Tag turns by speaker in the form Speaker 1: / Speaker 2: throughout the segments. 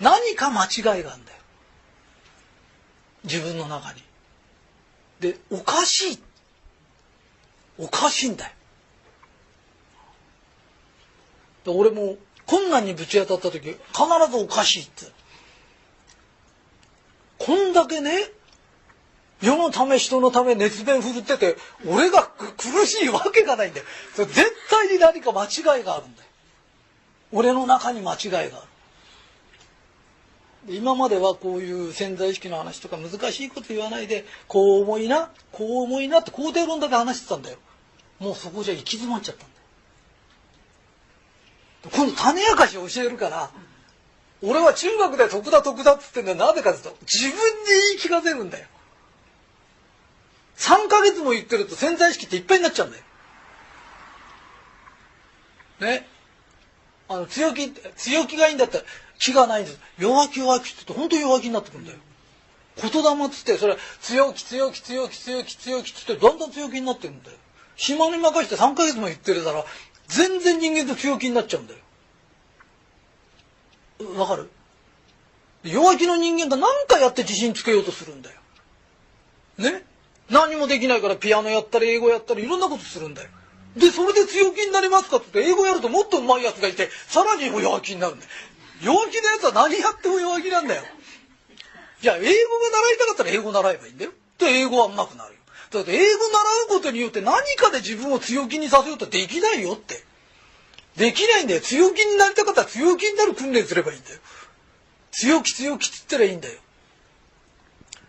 Speaker 1: 何か間違いがあるんだよ。自分の中に。で、おかしい。おかしいんだよ。で俺も困難にぶち当たった時、必ずおかしいって。こんだけね、世のため人のため熱弁振るってて、俺が苦しいわけがないんだよ。それ絶対に何か間違いがあるんだよ。俺の中に間違いがある。今まではこういう潜在意識の話とか難しいこと言わないでこう思いなこう思いなって肯定論だけ話してたんだよ。もうそこじゃ行き詰まっちゃったんだよ。今度種明かしを教えるから俺は中学で得だ得だっつってんだよ。なぜかって言うと自分に言い聞かせるんだよ。3ヶ月も言ってると潜在意識っていっぱいになっちゃうんだよ。ね。あの強気強気がいいんだったら気がないんです。弱気弱気って言って本当に弱気になってくるんだよ。言霊っつってそれ強気強気強気強気強気っつってだんだん強気になってるんだよ。暇に任して3ヶ月も言ってるから全然人間と強気になっちゃうんだよ。わかる？弱気の人間が何かやって自信つけようとするんだよ。ね？何もできないからピアノやったり英語やったりいろんなことするんだよ。でそれで強気になりますかって言って英語やるともっと上手いやつがいてさらに弱気になるんだよ。弱気なやつは何やっても弱気なんだよ。じゃあ、英語が習いたかったら英語習えばいいんだよ。で、英語は上手くなるよ。だって英語習うことによって何かで自分を強気にさせようとできないよって。できないんだよ。強気になりたかったら強気になる訓練すればいいんだよ。強気強気って言ったらいいんだよ。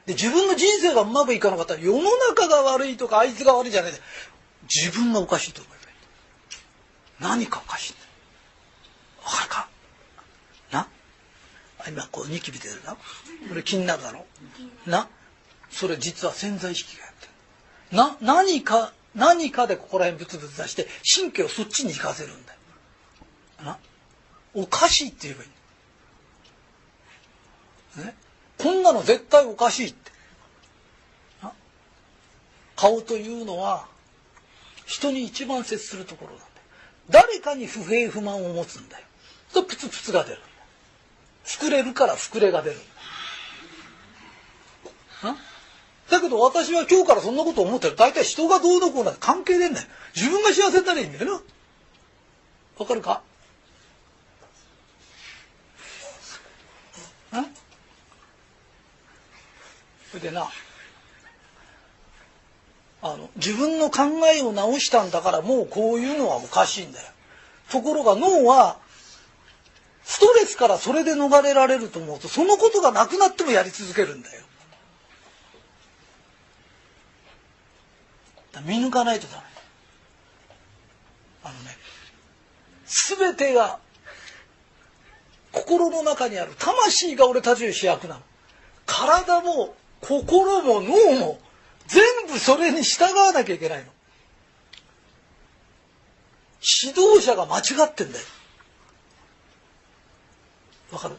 Speaker 1: で、自分の人生がうまくいかなかったら世の中が悪いとかあいつが悪いじゃない自分がおかしいと思えばいい。何かおかしいんだよ。わかるか？今こうニキビ出るな。これ気になるだろ。な。それ実は潜在意識がやってる。な何か何かでここら辺ブツブツ出して神経をそっちに行かせるんだよ。な。おかしいって言えばいい。ね、こんなの絶対おかしいって。顔というのは人に一番接するところなんだよ。誰かに不平不満を持つんだよ。とプツプツが出る膨れるから膨れが出る。だけど私は今日からそんなこと思ってる。大体人がどうのこうなんて関係ねえんだよ。自分が幸せにならいいんだよな。わかるか？それでなあの自分の考えを直したんだからもうこういうのはおかしいんだよ。ところが脳はストレスからそれで逃れられると思うとそのことがなくなってもやり続けるんだよ。見抜かないとダメ。あのね全てが心の中にある。魂が俺たちの主役なの。体も心も脳も全部それに従わなきゃいけないの指導者が間違ってんだよわかる？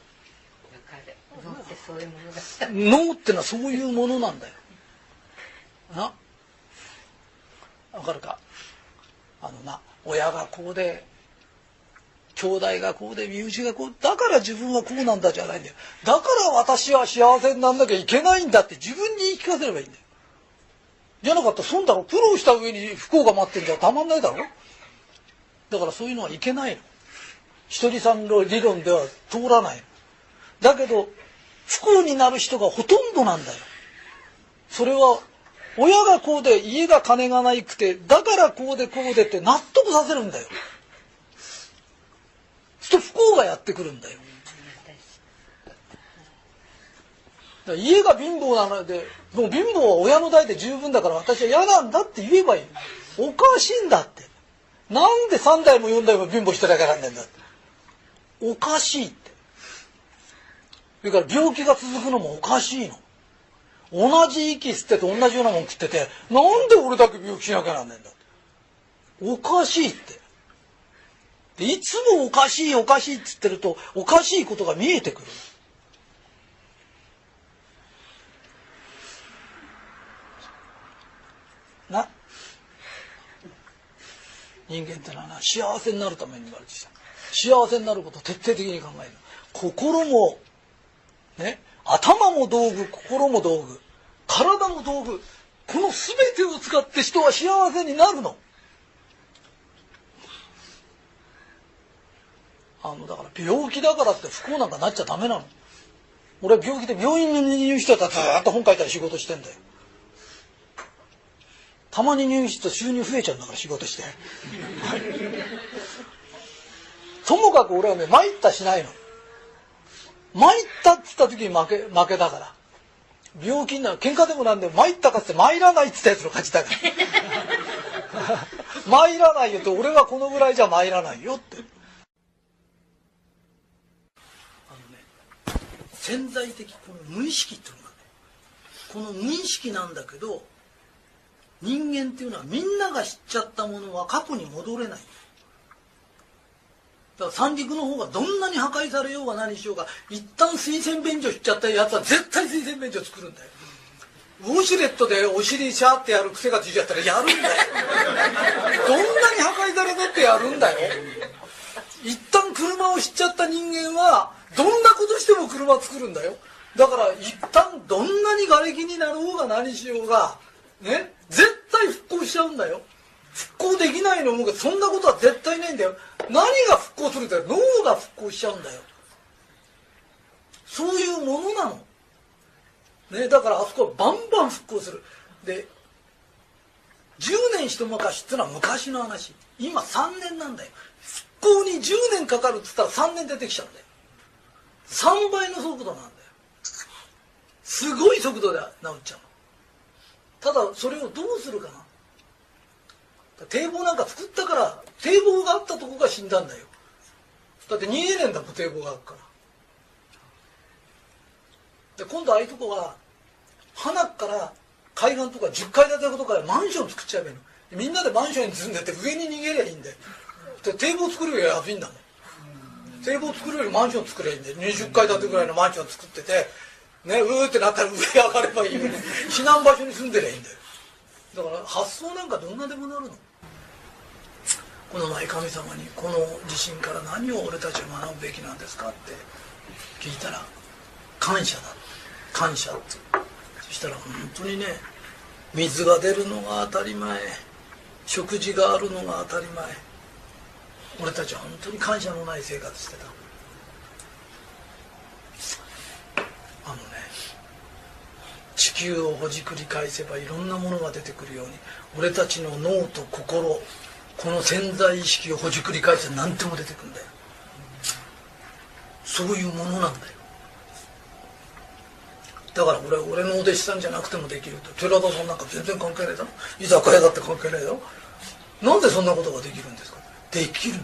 Speaker 2: 脳ってそういうものだ。
Speaker 1: 脳ってのはそういうものなんだよ。な？わかるか？あのな親がこうで兄弟がこうで身内がこうだから自分はこうなんだじゃないんだよ。だから私は幸せになんなきゃいけないんだって自分に言い聞かせればいいんだよ。じゃなかったら損だろ苦労した上に不幸が待ってんじゃたまんないだろ。だからそういうのはいけないのひとりさんの理論では通らない。だけど不幸になる人がほとんどなんだよ。それは親がこうで家が金がないくてだからこうでこうでって納得させるんだよ。すると不幸がやってくるんだよ。家が貧乏なのでもう貧乏は親の代で十分だから私は嫌なんだって言えばいい。おかしいんだって。なんで3代も4代も貧乏してなきゃなんねんだっておかしいってそれから病気が続くのもおかしいの。同じ息吸ってて同じようなもん食ってて、なんで俺だけ病気しなきゃなんねんだ。おかしいって。でいつもおかしいおかしいって言ってると、おかしいことが見えてくる。な人間ってのはな幸せになるために言われてきた幸せになることを徹底的に考える。心もね頭も道具心も道具体も道具この全てを使って人は幸せになるの。あのだから病気だからって不幸なんかなっちゃダメなの。俺は病気で病院に入院してたらずっと本書いたり仕事してんだよ。たまに入院してと収入増えちゃうんだから仕事して。ともかく俺はね参ったしないの。参ったっつった時に負け負けだから。病気になる喧嘩でもなんでも参ったかって参らないっつったやつの勝ちだから。参らないよって俺はこのぐらいじゃ参らないよって。あのね潜在的この無意識っていうのがねこの無意識なんだけど人間っていうのはみんなが知っちゃったものは過去に戻れない。ら三陸の方がどんなに破壊されようが何しようが一旦推薦便所しちゃったやつは絶対推薦便所作るんだよ。ウォシュレットでお尻シャーってやる癖がついちゃったらやるんだよ。どんなに破壊されたってやるんだよ。一旦車を知っちゃった人間はどんなことしても車作るんだよ。だから一旦どんなに瓦礫になろうが何しようがね絶対復興しちゃうんだよ。復興できないのもそんなことは絶対ないんだよ。何が復興するんだよ。脳が復興しちゃうんだよ。そういうものなの。ねだからあそこはバンバン復興する。で10年一昔ってのは昔の話。今3年なんだよ。復興に10年かかるっつったら3年出てきちゃうんだよ。3倍の速度なんだよ。すごい速度で治っちゃうの。ただそれをどうするかな。堤防なんか作ったから堤防があったとこが死んだんだよ。だって逃げねえんだもん堤防があるから。で今度ああいうとこは花から海岸とか10階建てのとかマンション作っちゃえばいいの。みんなでマンションに住んでて上に逃げりゃいいんだよ。で堤防作るより安いんだもん。堤防作るよりマンション作ればいいんだよ。20階建てぐらいのマンション作っててねうーってなったら上上がればいいよね。避難場所に住んでりゃいいんだよ。だから発想なんかどんなでもなるの。この前神様にこの地震から何を俺たちは学ぶべきなんですかって聞いたら感謝だ。感謝って。そしたら本当にね水が出るのが当たり前食事があるのが当たり前俺たちは本当に感謝のない生活してた。あのね地球をほじくり返せばいろんなものが出てくるように俺たちの脳と心この潜在意識をほじくり返せ何でも出てくるんだよ。そういうものなんだよ。だから俺俺のお弟子さんじゃなくてもできると。寺田さんなんか全然関係ないだろ。居酒屋だって関係ないだろ。なんでそんなことができるんですか。できるの。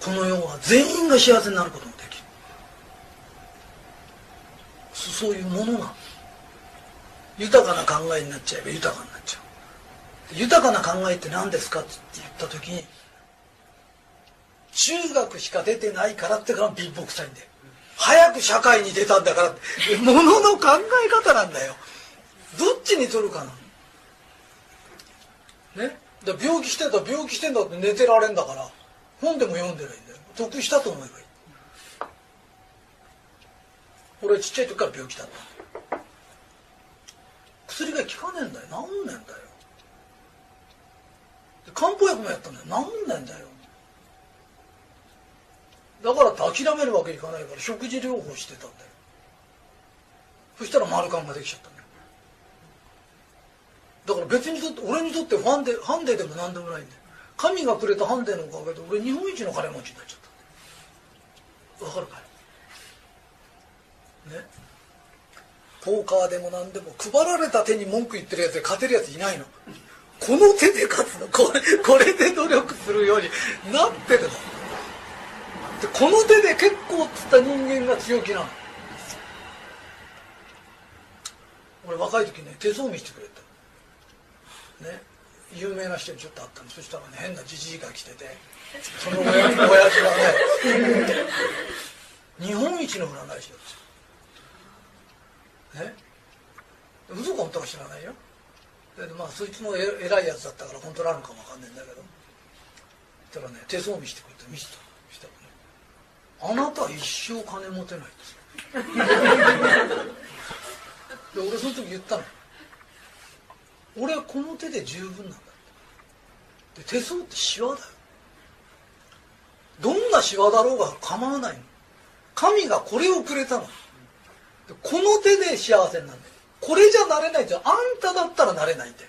Speaker 1: この世は全員が幸せになることもできる。そういうものな豊かな考えになっちゃえば豊かな。豊かな考えって何ですかって言った時に中学しか出てないからってから貧乏くさいんだよ早く社会に出たんだからってものの考え方なんだよ。どっちに取るかな。ね？だ病気してたら病気してんだって寝てられんだから本でも読んでないんだよ。得したと思えばいい。俺ちっちゃい時から病気だった。薬が効かねえんだよ。治んねえんだよ。漢方薬もやったんだよ。治んねえんだよ。だからって諦めるわけいかないから食事療法してたんだよ。そしたら丸カンができちゃったんだよ。だから別にとって俺にとってファンデハンデでも何でもないんだよ。神がくれたハンデのおかげで俺日本一の金持ちになっちゃった。わかるかい？ね？ポーカーでも何でも配られた手に文句言ってるやつで勝てるやついないの。この手で勝つの。これこれで努力するように。なってるのでこの手で結構っつった人間が強気なの。俺若い時ね手相見してくれた。ね。有名な人にちょっと会ったの。そしたらね変なじじいが来てて。その親父がね。日本一の占い師だった。ね。嘘か本当か知らないよ。でまあそいつもえ偉いやつだったから本当なのかもわかんないんだけど。そしたらね手相見せてくれて見せたしたらね。あなた一生金持てないですで俺その時言ったの。俺はこの手で十分なんだで手相ってシワだよ。どんなシワだろうが構わないの。神がこれをくれたの。この手で幸せになるんだよ。これじゃなれないじゃんあんただったらなれないんだよ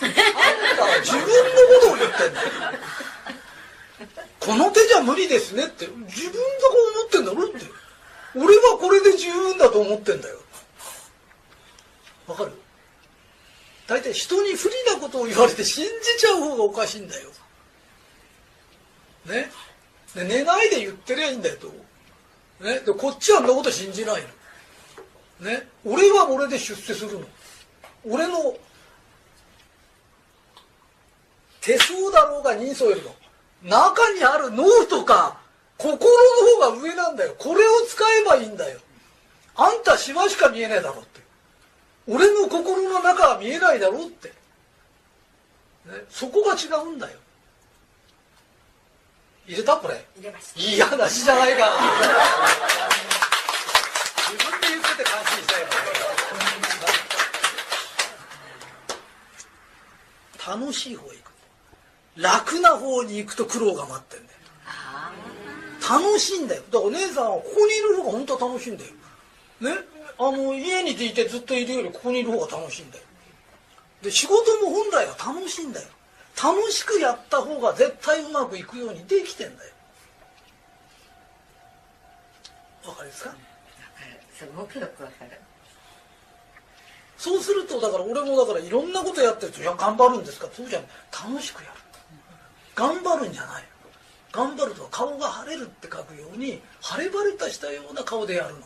Speaker 1: あんたは自分のことを言ってんだよ。この手じゃ無理ですねって。自分がこう思ってんだろって。俺はこれで十分だと思ってんだよ。わかる？大体人に不利なことを言われて信じちゃう方がおかしいんだよ。ね？で寝ないで言ってりゃいいんだよと、ね、でこっちはあんなこと信じないの。ね俺は俺で出世するの。俺の手相だろうが人相よりも中にある脳とか心の方が上なんだよ。これを使えばいいんだよ。あんた島しか見えないだろうって。俺の心の中は見えないだろうって、ね、そこが違うんだよ。入れたこれ。
Speaker 2: 入れました。
Speaker 1: いい話じゃないか自分で言ってて感心したよ楽しい方へ行く楽な方に行くと苦労が待ってんだよ。楽しいんだよ。だからお姉さんはここにいる方が本当は楽しいんだよ。ね？あの家にいてずっといるよりここにいる方が楽しいんだよ。で仕事も本来は楽しいんだよ。楽しくやった方が絶対うまくいくようにできてんだよ。わかりますか？
Speaker 2: あ分かる。すごくよく分かる。
Speaker 1: そうするとだから俺もだからいろんなことやってると「いや頑張るんですか?」そうじゃない。楽しくやる。頑張るんじゃない頑張るとは顔が晴れるって書くように晴れ晴れとしたような顔でやるの。